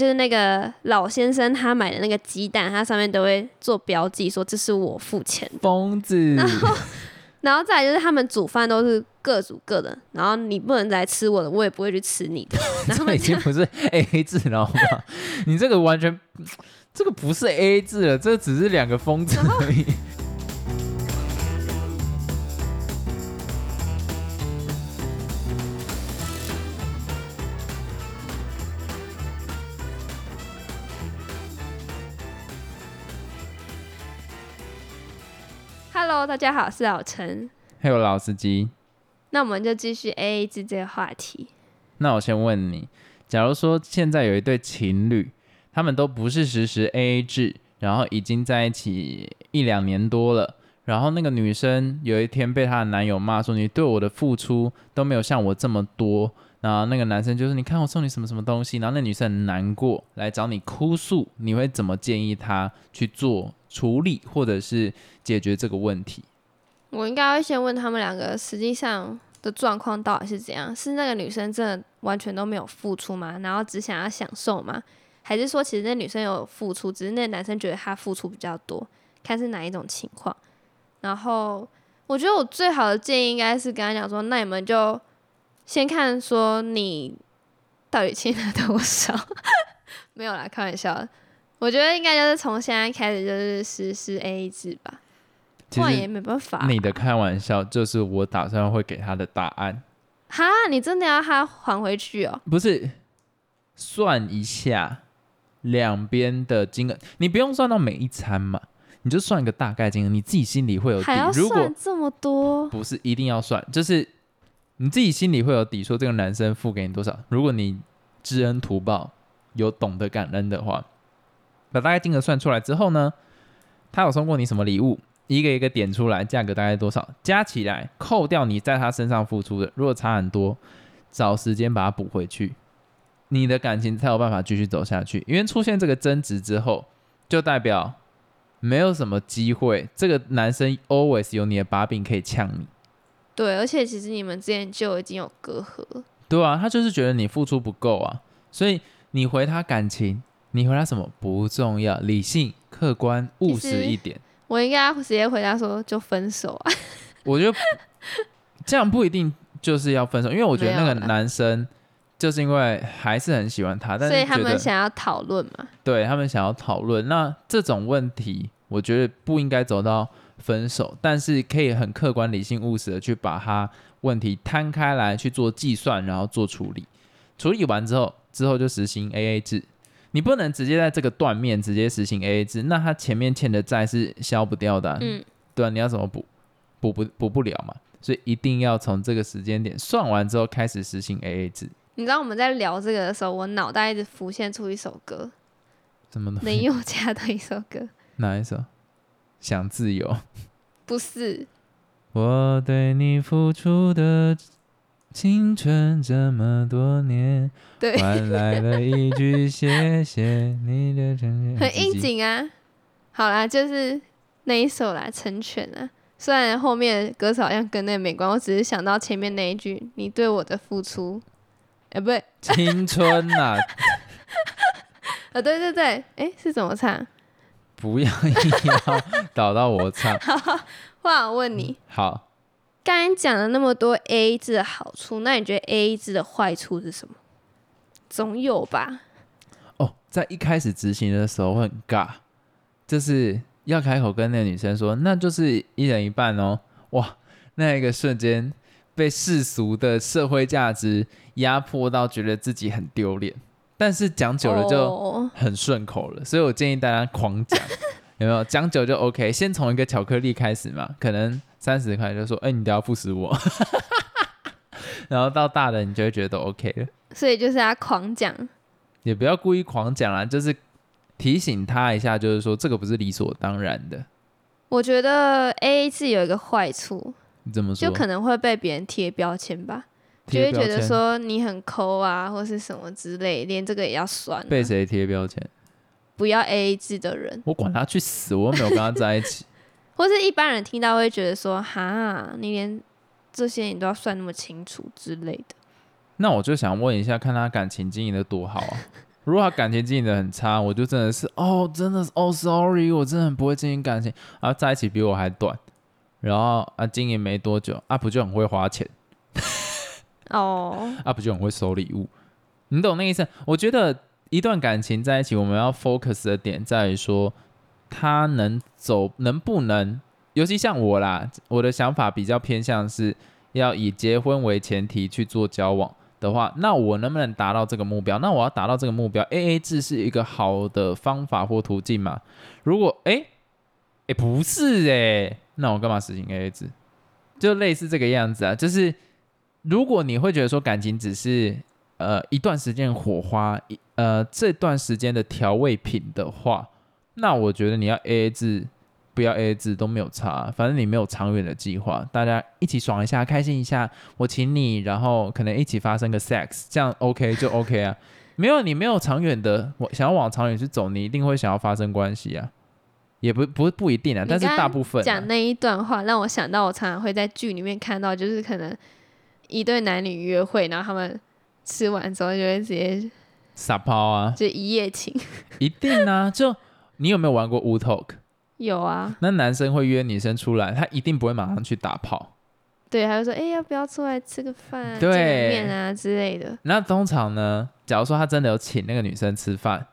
就是那个老先生他买的那个鸡蛋，它上面都会做标记，说这是我付钱的。疯子，然后再来就是他们煮饭都是各煮各的，然后你不能来吃我的，我也不会去吃你的。然后这已经不是 A A 制了，好吗？你这个完全，这个不是 A A 制了，这只是两个疯子而已。Hello，大家好，我是老陈。还有老司机，那我们就继续 A A 制这个话题。那我先问你，假如说现在有一对情侣，他们都不是实时 A A 制，然后已经在一起一两年多了，然后那个女生有一天被她的男友骂说：“你对我的付出都没有像我这么多。”然后那个男生就是：“你看我送你什么什么东西。”然后那女生很难过，来找你哭诉，你会怎么建议她去做处理，或者是解决这个问题？我应该会先问他们两个实际上的状况到底是怎样？是那个女生真的完全都没有付出吗？然后只想要享受吗？还是说其实那女生有付出，只是那男生觉得他付出比较多？看是哪一种情况。然后我觉得我最好的建议应该是跟他讲说，那你们就先看说你到底欠了多少。没有啦，开玩笑。我觉得应该就是从现在开始就是实施 A A 制吧，其不然也实没办法。你的开玩笑就是我打算会给他的答案。哈，你真的要他还回去哦？不是算一下两边的金额，你不用算到每一餐嘛，你就算一个大概金额，你自己心里会有底还要。如果算这么多？不是一定要算，就是你自己心里会有底，说这个男生付给你多少。如果你知恩图报，有懂得感恩的话，把大概金额算出来之后呢，他有送过你什么礼物，一个一个点出来，价格大概多少，加起来扣掉你在他身上付出的，如果差很多，找时间把它补回去，你的感情才有办法继续走下去。因为出现这个争执之后，就代表没有什么机会，这个男生 always 有你的把柄可以呛你。对，而且其实你们之前就已经有隔阂了。对啊，他就是觉得你付出不够啊，所以你回他感情，你回他什么不重要，理性、客观、务实一点。我应该直接回答说就分手啊。我觉得这样不一定就是要分手，因为我觉得那个男生就是因为还是很喜欢他，但所以他们想要讨论嘛？对他们想要讨论，那这种问题，我觉得不应该走到分手，但是可以很客观、理性、务实的去把它问题摊开来去做计算，然后做处理。处理完之后，之后就实行 A A 制。你不能直接在这个断面直接实行 A A 制，那他前面欠的债是消不掉的啊、嗯，对啊，你要怎么补？补不补不了嘛，所以一定要从这个时间点算完之后开始实行 A A 制。你知道我们在聊这个的时候，我脑袋一直浮现出一首歌，怎么的？林宥嘉的一首歌，哪一首？想自由。不是我对你付出的青春这么多年，对，换来了一句谢谢你的承诺。很应景啊。好啦，就是那一首啦，《成全》啊。虽然后面歌词好像跟那个没关，我只是想到前面那一句“你对我的付出”，哎、不对，青春呐、呃，对对对，哎、是怎么唱？不要硬要导到我唱。话我问你，好，刚才讲了那么多 A 制的好处，那你觉得 A 制的坏处是什么？总有吧？哦，在一开始执行的时候会很尬，就是要开口跟那个女生说，那就是一人一半哦。哇，那一个瞬间被世俗的社会价值压迫到，觉得自己很丢脸。但是讲久了就哦很顺口了，所以我建议大家狂讲，有没有？讲久就 OK，先从一个巧克力开始嘛，可能三十块就说，哎、你都要付死我，然后到大的你就会觉得都 OK 了。所以就是要狂讲。也不要故意狂讲啦，就是提醒他一下，就是说这个不是理所当然的。我觉得 A A 制有一个坏处，你怎么说？就可能会被别人贴标签吧，就会觉得说你很抠啊，或是什么之类，连这个也要算啊、被谁贴标签？不要 A A 制的人，我管他去死，我又没有跟他在一起。或是一般人听到会觉得说，哈，你连这些你都要算那么清楚之类的。那我就想问一下，看他感情经营的多好啊？如果他感情经营的很差，我就真的是哦，真的是哦，sorry，我真的很不会经营感情啊，在一起比我还短，然后啊，经营没多久啊，不就很会花钱哦，啊，不就很会收礼物，你懂那意思？我觉得一段感情在一起，我们要 focus 的点在于说，他能走，能不能，尤其像我啦，我的想法比较偏向是要以结婚为前提去做交往。的话，那我能不能达到这个目标？那我要达到这个目标，A A 制是一个好的方法或途径吗？如果哎哎不是哎，那我干嘛实行 A A 制？就类似这个样子啊，就是如果你会觉得说感情只是呃一段时间火花一，呃这段时间的调味品的话，那我觉得你要 A A 制。不要 A A 制都没有差，反正你没有长远的计划，大家一起爽一下，开心一下，我请你，然后可能一起发生个 sex，这样 OK 就 OK 啊。没有你没有长远的，我想要往长远去走，你一定会想要发生关系啊。也不不不一定啊，但是大部分讲那一段话让我想到，我常常会在剧里面看到，就是可能一对男女约会，然后他们吃完之后就会直接撒泡啊，就一夜情，一定啊。就你有没有玩过 Wu Talk？有啊，那男生会约女生出来，他一定不会马上去打炮。对，他就说：“哎，要不要出来吃个饭、见个面啊之类的。”那通常呢，假如说他真的有请那个女生吃饭，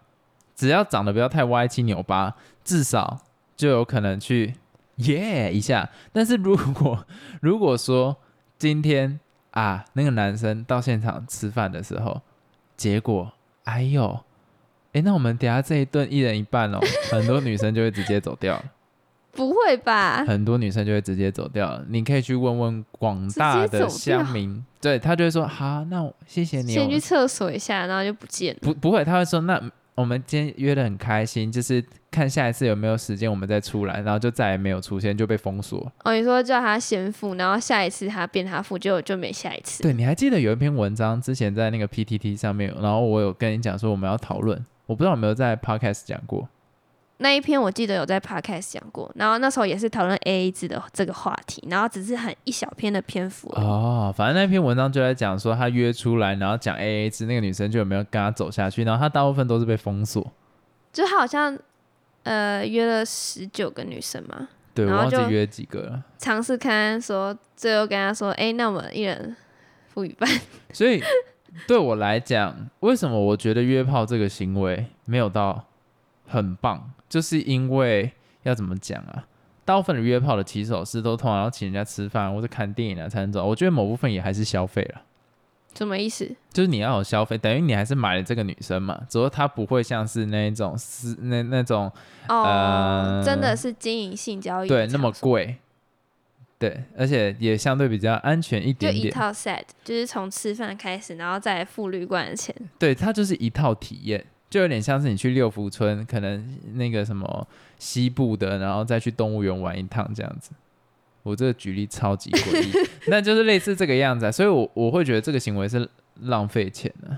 只要长得不要太歪七扭八，至少就有可能去耶一下。但是如果 如果说今天啊，那个男生到现场吃饭的时候，结果哎呦。哎，那我们等下这一顿一人一半哦，很多女生就会直接走掉了。不会吧？很多女生就会直接走掉了。你可以去问问广大的乡民，对他就会说：好，那我谢谢你。先去厕所一下，然后就不见了。不，不会，他会说：那我们今天约的很开心，就是看下一次有没有时间，我们再出来，然后就再也没有出现，就被封锁。哦，你说叫他先付，然后下一次他变他付，就就没下一次。对，你还记得有一篇文章之前在那个 PTT 上面，然后我有跟你讲说我们要讨论。我不知道有没有在 podcast 讲过那一篇，我记得有在 podcast 讲过，然后那时候也是讨论 AA 制的这个话题，然后只是很一小篇的篇幅哦。反正那篇文章就在讲说他约出来，然后讲 AA 制，那个女生就有没有跟他走下去，然后他大部分都是被封锁。就他好像呃约了十九个女生嘛，对，我忘记约几个了。尝试看说，最后跟他说，哎，那我们一人付一半。所以。对我来讲，为什么我觉得约炮这个行为没有到很棒，就是因为要怎么讲啊？大部分的约炮的骑手式都通常要请人家吃饭或者看电影啊才能走。我觉得某部分也还是消费了。什么意思？就是你要有消费，等于你还是买了这个女生嘛，只不过她不会像是那一种是那那种哦，真的是经营性交易，对，那么贵。对，而且也相对比较安全一点点。就一套 set，就是从吃饭开始，然后再付旅馆的钱。对，它就是一套体验，就有点像是你去六福村，可能那个什么西部的，然后再去动物园玩一趟这样子。我这个举例超级诡异，那就是类似这个样子，所以我我会觉得这个行为是浪费钱的。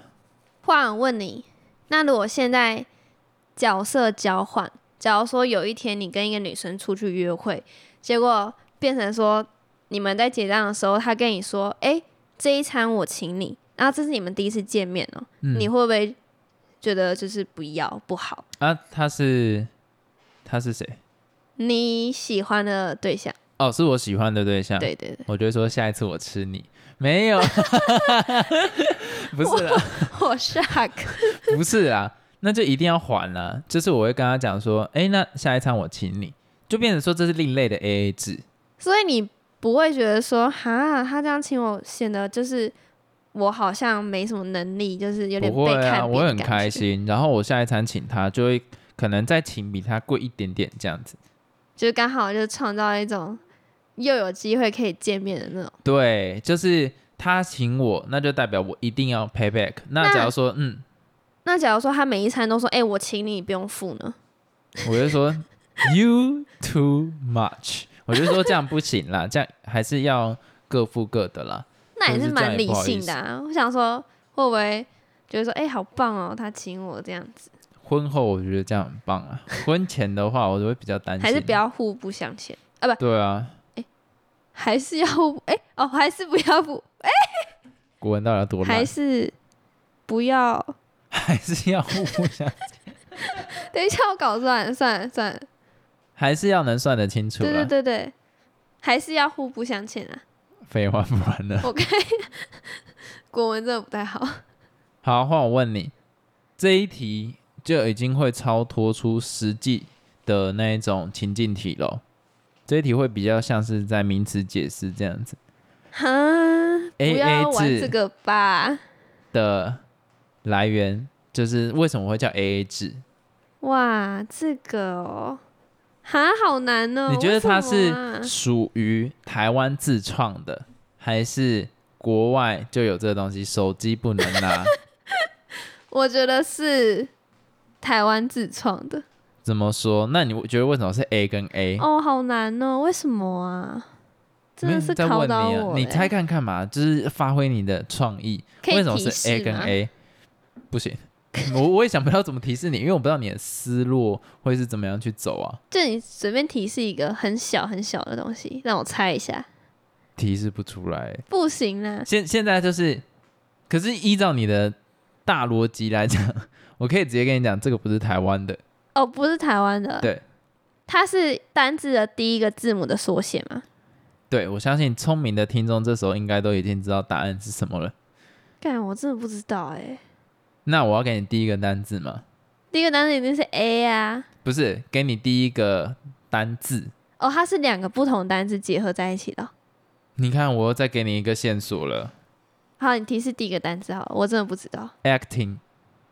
换问你，那如果现在角色交换，假如说有一天你跟一个女生出去约会，结果。变成说，你们在结账的时候，她跟你说：“哎，这一餐我请你。”然后这是你们第一次见面哦，你会不会觉得就是不要不好啊？他是他是谁？你喜欢的对象？哦，是我喜欢的对象。对对对，我觉得说下一次我吃你没有，不是啦，我 shock，不是啦，那就一定要还啦。就是我会跟他讲说：“哎，那下一餐我请你。”就变成说这是另类的 A A 制。所以你不会觉得说，哈，他这样请我，显得就是我好像没什么能力，就是有点被看。啊，我很开心。然后我下一餐请他，就会可能再请比他贵一点点这样子，就刚好就创造一种又有机会可以见面的那种。对，就是他请我，那就代表我一定要 pay back。那假如说，嗯，那假如说他每一餐都说，哎，我请你，不用付呢？我就说，you too much。我就说这样不行啦，这样还是要各付各的啦。那也是蛮理性的啊。我想说，会不会觉得说，哎，好棒哦，他请我这样子。婚后我觉得这样很棒啊。婚前的话，我就会比较担心。还是不要互不相欠啊？不对啊。哎，还是要哎哦，还是不要不哎。古文到底要多还是不要还是要互不相欠，等一下我搞算了算了算了，还是要能算得清楚对对。对对，还是要互不相欠啊。废话不然呢？我看国文真的不太好。好，换我问你，这一题就已经会超脱出实际的那一种情境题咯。这一题会比较像是在名词解释这样子哈，不 AA 要玩制这个吧。的来源，就是为什么会叫 AA 制？哇，这个哦，哈，好难哦。你觉得它是属于台湾自创的，还是国外就有这个东西？手机不能拿，我觉得是台湾自创的。怎么说？那你觉得为什么是 A 跟 A？哦，好难哦，为什么啊？真的是考在问你啊，倒我、欸。你猜看看嘛，就是发挥你的创意。为什么是 A 跟 A？不行，我我也想不到怎么提示你，因为我不知道你的思路会是怎么样去走啊，就你随便提示一个很小很小的东西，让我猜一下。提示不出来。不行啦，现现在就是，可是依照你的大逻辑来讲，我可以直接跟你讲，这个不是台湾的，哦，不是台湾的，对，它是单字的第一个字母的缩写吗？对我相信聪明的听众这时候应该都已经知道答案是什么了。干，我真的不知道哎、那我要给你第一个单字吗？第一个单字一定是 A 啊。不是，给你第一个单字。哦，它是两个不同单字结合在一起的哦。你看，我又再给你一个线索了好，你提示第一个单词好了，我真的不知道，acting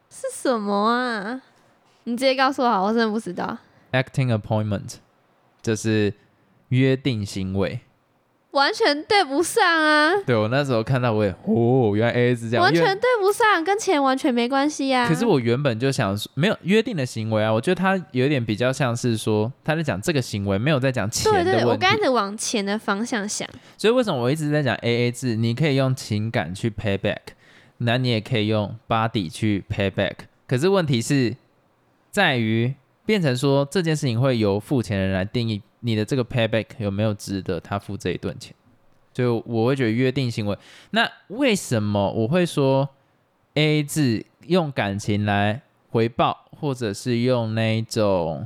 是什么啊？你直接告诉我好，我真的不知道，acting appointment，就是约定行为。完全对不上啊，对我那时候看到我也哦，原来 A A 是这样，完全对不上，跟钱完全没关系啊。可是我原本就想说，没有约定的行为啊，我觉得他有点比较像是说他在讲这个行为，没有在讲钱对对，我。刚开始往钱的方向想，所以为什么我一直在讲 A A 制？你可以用情感去 pay back，那你也可以用 body 去 pay back。可是问题是在于变成说这件事情会由付钱的人来定义你的这个 payback 有没有值得他付这一顿钱。就我会觉得约定行为，那为什么我会说 A 字用感情来回报，或者是用那种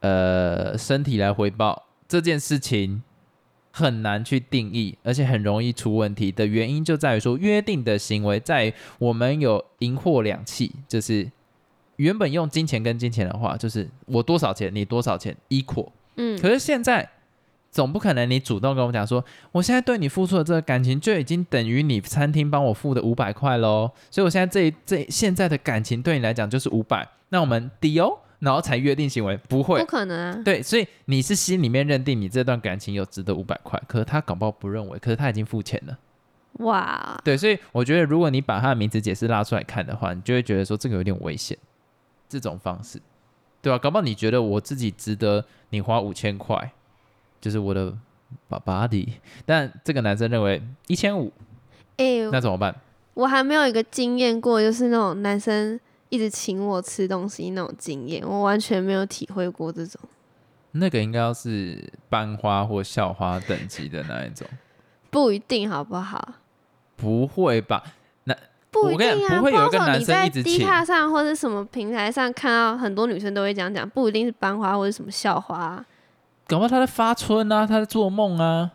呃身体来回报这件事情很难去定义，而且很容易出问题的原因就在于说，约定的行为在我们有银货两讫，就是原本用金钱跟金钱的话，就是我多少钱你多少钱 equal，嗯，可是现在总不可能你主动跟我讲说，我现在对你付出的这个感情就已经等于你餐厅帮我付的五百块喽，所以我现在这这现在的感情对你来讲就是五百，那我们 deal，然后才约定行为，不会。不，可能啊，对，所以你是心里面认定你这段感情有值得五百块，可是他搞不好不认为，可是他已经付钱了。哇，对，所以我觉得如果你把他的名词解释拉出来看的话，你就会觉得说这个有点危险，这种方式，对吧、搞不好你觉得我自己值得你花五千块，就是我的 body，但这个男生认为一千五，哎、那怎么办？我还没有一个经验过，就是那种男生一直请我吃东西那种经验，我完全没有体会过这种。那个应该要是班花或校花等级的那一种，不一定好不好？不会吧？不一定不会有一个男生一直 D 请卡上或者什么平台上看到很多女生都会这样讲，不一定是班花或者什么校花啊、搞不好他在发春啊，他在做梦啊。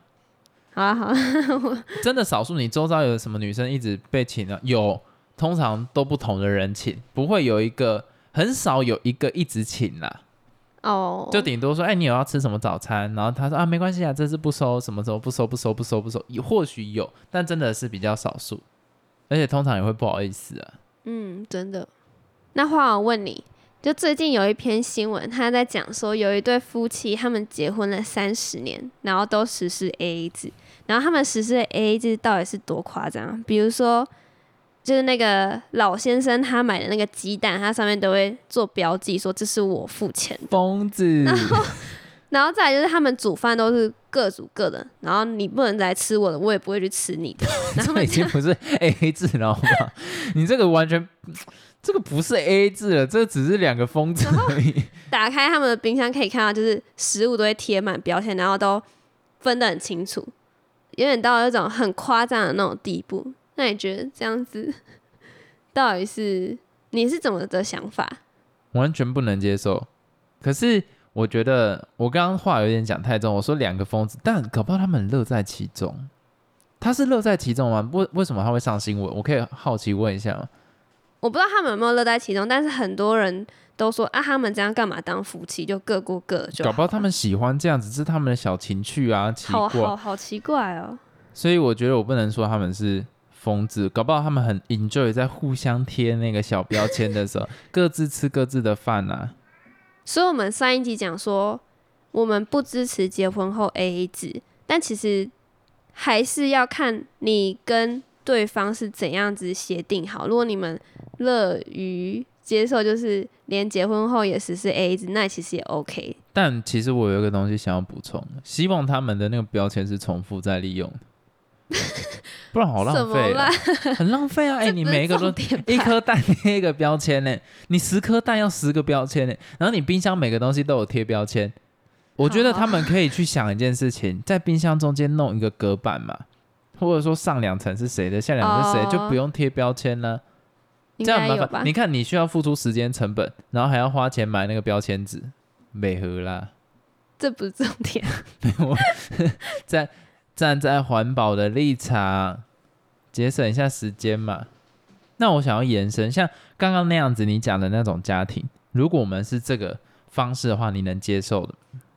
好啊好啊，真的少数，你周遭有什么女生一直被请啊？有，通常都不同的人请，不会有一个很少有一个一直请啦。哦，就顶多说，哎、你有要吃什么早餐？然后他说啊，没关系啊，这次不收，什么时候不收，不收，不收，不收。也或许有，但真的是比较少数，而且通常也会不好意思啊。嗯，真的。那话我问你，就最近有一篇新闻，他在讲说有一对夫妻，他们结婚了三十年，然后都实施 AA 制，然后他们实施的 AA 制到底是多夸张？比如说，就是那个老先生他买的那个鸡蛋，它上面都会做标记，说这是我付钱的。疯子，然后再来就是他们煮饭都是各煮各的，然后你不能来吃我的，我也不会去吃你的。然后这已经不是 A A 制了，好吧？你这个完全，这个不是 A A 制了，这只是两个疯子而已。打开他们的冰箱可以看到，就是食物都会贴满标签，然后都分得很清楚，有点到那种很夸张的那种地步。那你觉得这样子 到底是你是怎么的想法？完全不能接受。可是我觉得我刚刚话有点讲太重，我说两个疯子，但搞不好他们乐在其中。他是乐在其中吗？为为什么他会上新闻？我可以好奇问一下吗？我不知道他们有没有乐在其中，但是很多人都说啊，他们这样干嘛当夫妻？就各过各就搞不好他们喜欢这样子，是他们的小情趣啊，奇好。好好奇怪哦。所以我觉得我不能说他们是疯子，搞不好他们很 enjoy 在互相贴那个小标签的时候，各自吃各自的饭啊。所以我们上一集讲说，我们不支持结婚后 A A 制，但其实还是要看你跟对方是怎样子协定好。如果你们乐于接受，就是连结婚后也实施 A A 制，那其实也 OK。但其实我有一个东西想要补充，希望他们的那个标签是重复再利用，不然好浪费、啊，？很浪费啊！哎、你每一个都一颗蛋贴一个标签呢，你十颗蛋要十个标签呢，然后你冰箱每个东西都有贴标签。我觉得他们可以去想一件事情，在冰箱中间弄一个隔板嘛，或者说上两层是谁的，下两层是谁，哦就不用贴标签了。这样麻烦。？你看，你需要付出时间成本，然后还要花钱买那个标签纸，美合啦。这不是重点。我站站在环保的立场，节省一下时间嘛。那我想要延伸，像刚刚那样子你讲的那种家庭，如果我们是这个方式的话，你能接受的？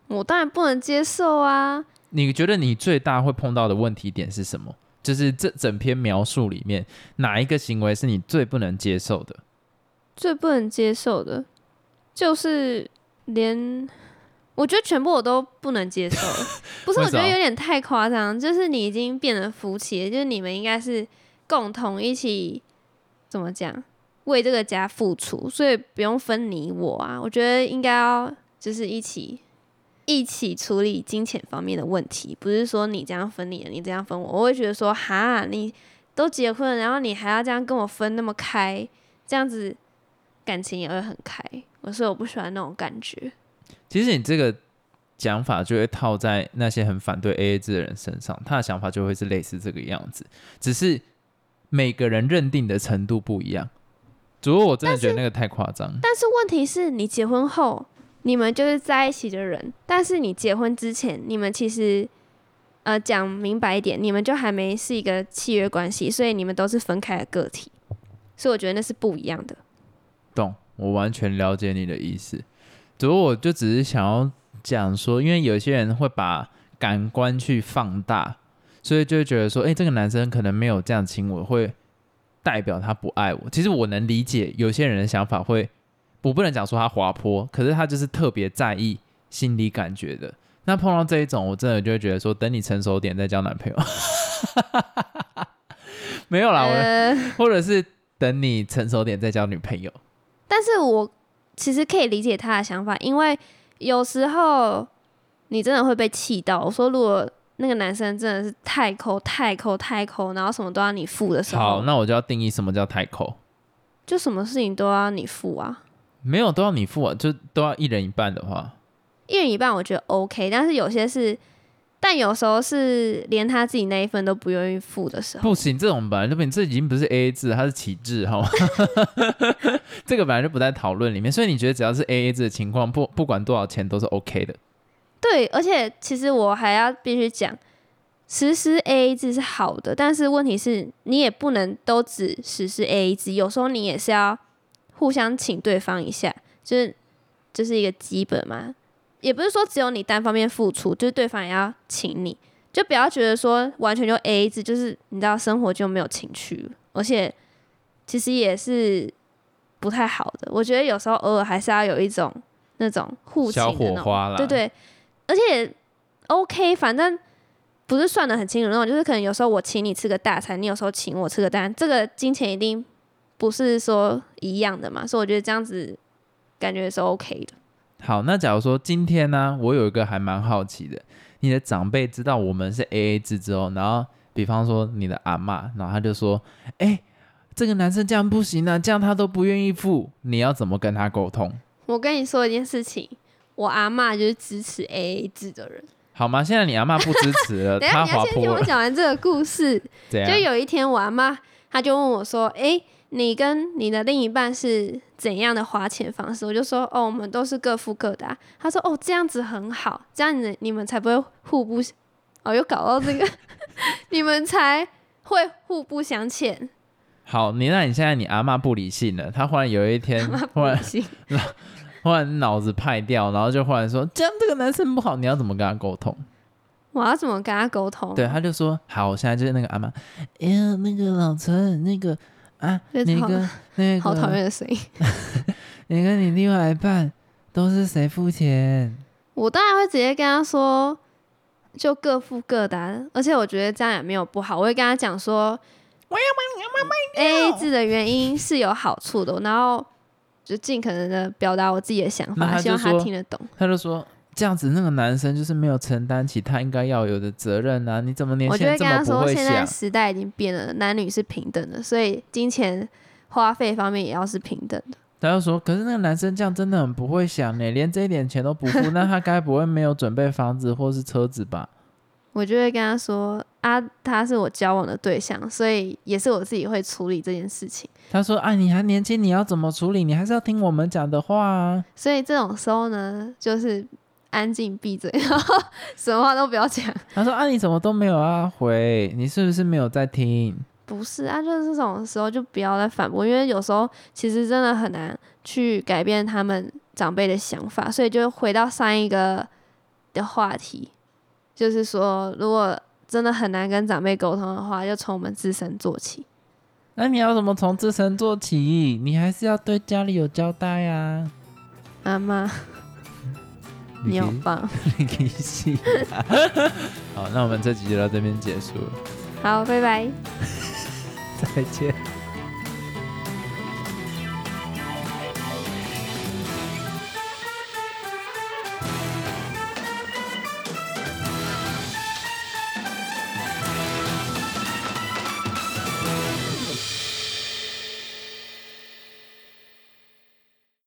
我当然不能接受啊！你觉得你最大会碰到的问题点是什么？就是这整篇描述里面，哪一个行为是你最不能接受的？最不能接受的，就是连我觉得全部我都不能接受。不是，我觉得有点太夸张。就是你已经变得夫妻了，就是你们应该是共同一起怎么讲，为这个家付出，所以不用分你我啊。我觉得应该要就是一起一起处理金钱方面的问题，不是说你这样分你的，你这样分我。我会觉得说，哈，你都结婚了，然后你还要这样跟我分那么开，这样子感情也会很开。我说我不喜欢那种感觉。其实你这个讲法就会套在那些很反对 AA 制的人身上，他的想法就会是类似这个样子，只是每个人认定的程度不一样。主要我真的觉得那个太夸张，但是问题是你结婚后，你们就是在一起的人，但是你结婚之前，你们其实呃讲明白一点，你们就还没是一个契约关系，所以你们都是分开的个体，所以我觉得那是不一样的。懂？我完全了解你的意思。只不过我就只是想要讲说，因为有些人会把感官去放大，所以就会觉得说，哎、这个男生可能没有这样亲我，会代表他不爱我。其实我能理解有些人的想法会，我不能讲说他滑坡，可是他就是特别在意心理感觉的。那碰到这一种，我真的就会觉得说，等你成熟点再交男朋友。没有啦，我呃，或者是等你成熟点再交女朋友。但是我其实可以理解他的想法，因为有时候你真的会被气到。我说，如果那个男生真的是太抠、太抠、太抠，然后什么都要你付的时候，好，那我就要定义什么叫太抠。就什么事情都要你付啊。没有都要你付啊，就都要一人一半的话，一人一半我觉得 OK，但是有些是，但有时候是连他自己那一份都不愿意付的时候，不行，这种本来就不，这已经不是 A A 制，它是起制，好吗？这个本来就不在讨论里面，所以你觉得只要是 A A 制的情况，不不管多少钱都是 OK 的。对，而且其实我还要必须讲，实施 AA 制是好的，但是问题是你也不能都只实施 AA 制，有时候你也是要互相请对方一下，就是这、是一个基本嘛，也不是说只有你单方面付出，就是对方也要请你，就不要觉得说完全就 AA 制，就是你知道生活就没有情趣，而且其实也是不太好的。我觉得有时候偶尔还是要有一种那种互请小的那种火花啦对对，而且 OK，反正不是算的很清楚那种，就是可能有时候我请你吃个大餐，你有时候请我吃个大餐，这个金钱一定不是说一样的嘛，所以我觉得这样子感觉是 OK 的。好，那假如说今天呢，我有一个还蛮好奇的，你的长辈知道我们是 A A 制之后，然后比方说你的阿嬷，然后他就说，哎、这个男生这样不行啊，这样他都不愿意付，你要怎么跟他沟通？我跟你说一件事情，我阿妈就是支持 AA 制的人。好吗？现在你阿妈不支持了，等一下她你要先听我讲完这个故事。就有一天，我阿妈她就问我说：“诶，你跟你的另一半是怎样的花钱方式？我就说哦，我们都是各付各的、啊。他说哦，这样子很好，这样子你们才不会互不哦，又搞到这个，你们才会互不相欠。好，你那你现在你阿妈不理性了，她忽然有一天忽然性 忽然脑子派掉，然后就忽然说这样这个男生不好，你要怎么跟他沟通？我要怎么跟他沟通？对，他就说好，我现在就是那个阿妈，哎呀，那个老陈，那个啊，你跟 那个好讨厌的声音。你跟你另外一半都是谁付钱？我当然会直接跟他说，就各付各的啊、而且我觉得这样也没有不好。我会跟他讲说，我要买你要买 A A 制的原因是有好处的，然后就尽可能的表达我自己的想法，希望他听得懂。他就说这样子，那个男生就是没有承担起他应该要有的责任啊！你怎么年轻人这么不跟他说，现在？时代已经变了，男女是平等的，所以金钱花费方面也要是平等的。他就说，可是那个男生这样真的很不会想呢，连这一点钱都不付，那他该不会没有准备房子或是车子吧？我就会跟他说啊，他是我交往的对象，所以也是我自己会处理这件事情。他说啊，你还年轻，你要怎么处理？你还是要听我们讲的话啊。所以这种时候呢，就是安静闭嘴，然后 什么话都不要讲。他说啊，你怎么都没有啊回？你是不是没有在听？不是啊，就是这种时候就不要再反驳，因为有时候其实真的很难去改变他们长辈的想法，所以就回到上一个的话题，就是说，如果真的很难跟长辈沟通的话，就从我们自身做起。那你要怎么从自身做起？你还是要对家里有交代呀、阿妈，你好棒，你可以信。好，那我们这集就到这边结束了，好，拜拜。再见。